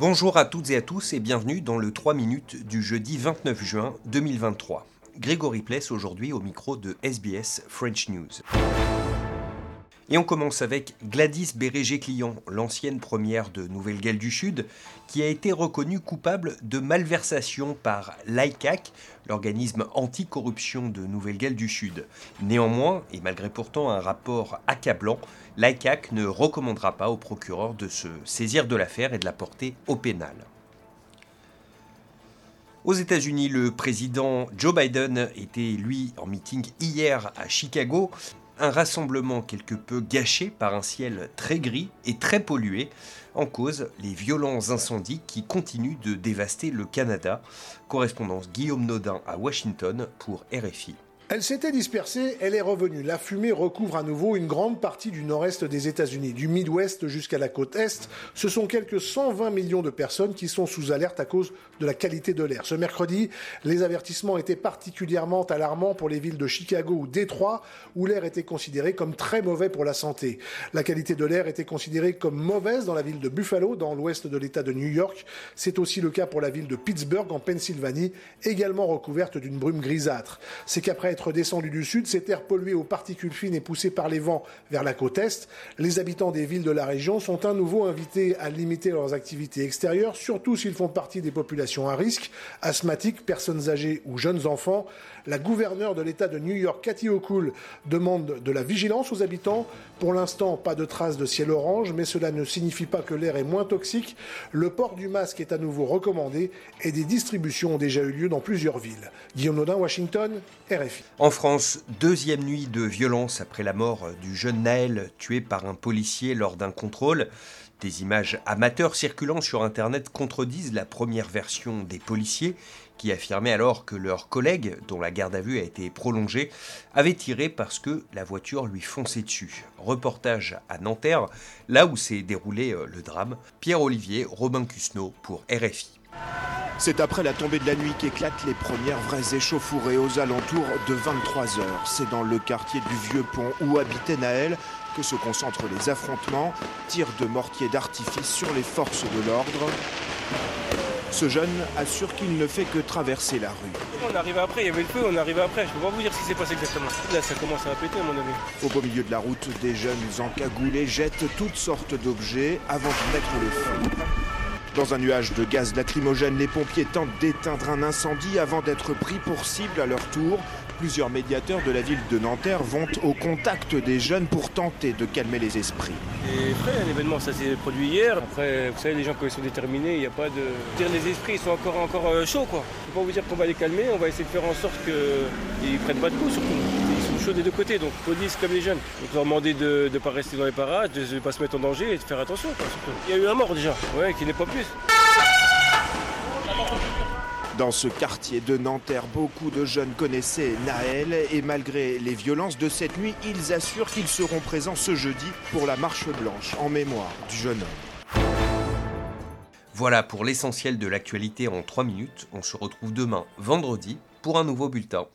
Bonjour à toutes et à tous et bienvenue dans le 3 minutes du jeudi 29 juin 2023. Grégory Pless aujourd'hui au micro de SBS French News. Et on commence avec Gladys Bérégé-Client, l'ancienne première de Nouvelle-Galles du Sud, qui a été reconnue coupable de malversation par l'ICAC, l'organisme anticorruption de Nouvelle-Galles du Sud. Néanmoins, et malgré pourtant un rapport accablant, l'ICAC ne recommandera pas au procureur de se saisir de l'affaire et de la porter au pénal. Aux États-Unis, le président Joe Biden était, lui, en meeting hier à Chicago un rassemblement quelque peu gâché par un ciel très gris et très pollué, en cause les violents incendies qui continuent de dévaster le Canada. Correspondance Guillaume Nodin à Washington pour RFI. Elle s'était dispersée, elle est revenue. La fumée recouvre à nouveau une grande partie du nord-est des États-Unis, du Midwest jusqu'à la côte est. Ce sont quelques 120 millions de personnes qui sont sous alerte à cause de la qualité de l'air. Ce mercredi, les avertissements étaient particulièrement alarmants pour les villes de Chicago ou Détroit, où l'air était considéré comme très mauvais pour la santé. La qualité de l'air était considérée comme mauvaise dans la ville de Buffalo, dans l'ouest de l'État de New York. C'est aussi le cas pour la ville de Pittsburgh, en Pennsylvanie, également recouverte d'une brume grisâtre. C'est qu'après descendu du sud, cet air pollué aux particules fines et poussé par les vents vers la côte est. Les habitants des villes de la région sont à nouveau invités à limiter leurs activités extérieures, surtout s'ils font partie des populations à risque, asthmatiques, personnes âgées ou jeunes enfants. La gouverneure de l'État de New York, Cathy O'Cool, demande de la vigilance aux habitants. Pour l'instant, pas de traces de ciel orange, mais cela ne signifie pas que l'air est moins toxique. Le port du masque est à nouveau recommandé et des distributions ont déjà eu lieu dans plusieurs villes. Guillaume Nodin, Washington, RFI. En France, deuxième nuit de violence après la mort du jeune Naël tué par un policier lors d'un contrôle. Des images amateurs circulant sur Internet contredisent la première version des policiers qui affirmaient alors que leur collègue, dont la garde à vue a été prolongée, avait tiré parce que la voiture lui fonçait dessus. Reportage à Nanterre, là où s'est déroulé euh, le drame. Pierre-Olivier Robin Cusneau pour RFI. C'est après la tombée de la nuit qu'éclatent les premières vraies échauffourées aux alentours de 23 heures. C'est dans le quartier du Vieux Pont où habitait Naël que se concentrent les affrontements, tirs de mortier d'artifice sur les forces de l'ordre. Ce jeune assure qu'il ne fait que traverser la rue. On arrive après, il y avait le feu, on arrive après. Je peux pas vous dire ce qui s'est passé exactement. Là, ça commence à péter à mon avis. Au beau milieu de la route, des jeunes encagoulés jettent toutes sortes d'objets avant de mettre le feu. Dans un nuage de gaz lacrymogène, les pompiers tentent d'éteindre un incendie avant d'être pris pour cible à leur tour. Plusieurs médiateurs de la ville de Nanterre vont au contact des jeunes pour tenter de calmer les esprits. Et après, l'événement, ça s'est produit hier. Après, vous savez, les gens, quand sont déterminés, il n'y a pas de. Dire les esprits, ils sont encore, euh, chauds, quoi. Je peux pas vous dire qu'on va les calmer, on va essayer de faire en sorte qu'ils prennent pas de coups, surtout. Des deux côtés, donc police comme les jeunes. Donc leur demander de ne pas rester dans les parages, de ne pas se mettre en danger et de faire attention, quoi, surtout. Il y a eu un mort déjà, ouais, qui n'est pas plus. Dans ce quartier de Nanterre, beaucoup de jeunes connaissaient Naël et malgré les violences de cette nuit, ils assurent qu'ils seront présents ce jeudi pour la marche blanche en mémoire du jeune homme. Voilà pour l'essentiel de l'actualité en 3 minutes. On se retrouve demain, vendredi, pour un nouveau bulletin.